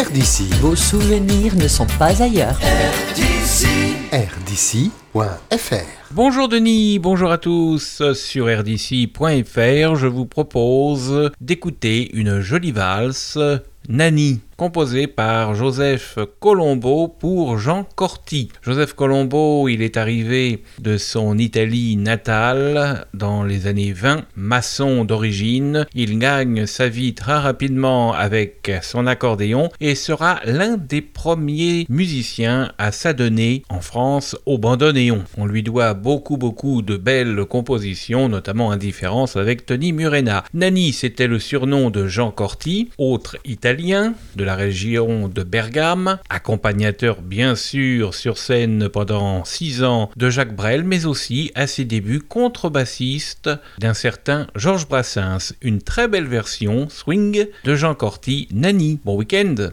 RDC. Vos souvenirs ne sont pas ailleurs. RDC.fr Bonjour Denis, bonjour à tous. Sur rdc.fr, je vous propose d'écouter une jolie valse, Nani composé par Joseph Colombo pour Jean Corti. Joseph Colombo, il est arrivé de son Italie natale dans les années 20, maçon d'origine. Il gagne sa vie très rapidement avec son accordéon et sera l'un des premiers musiciens à s'adonner en France au bandoneon. On lui doit beaucoup beaucoup de belles compositions, notamment Indifférence avec Tony Murena. Nani, c'était le surnom de Jean Corti, autre italien de la la région de Bergame, accompagnateur bien sûr sur scène pendant six ans de Jacques Brel, mais aussi à ses débuts contrebassiste d'un certain Georges Brassens. Une très belle version swing de Jean Corty, Nani. Bon week-end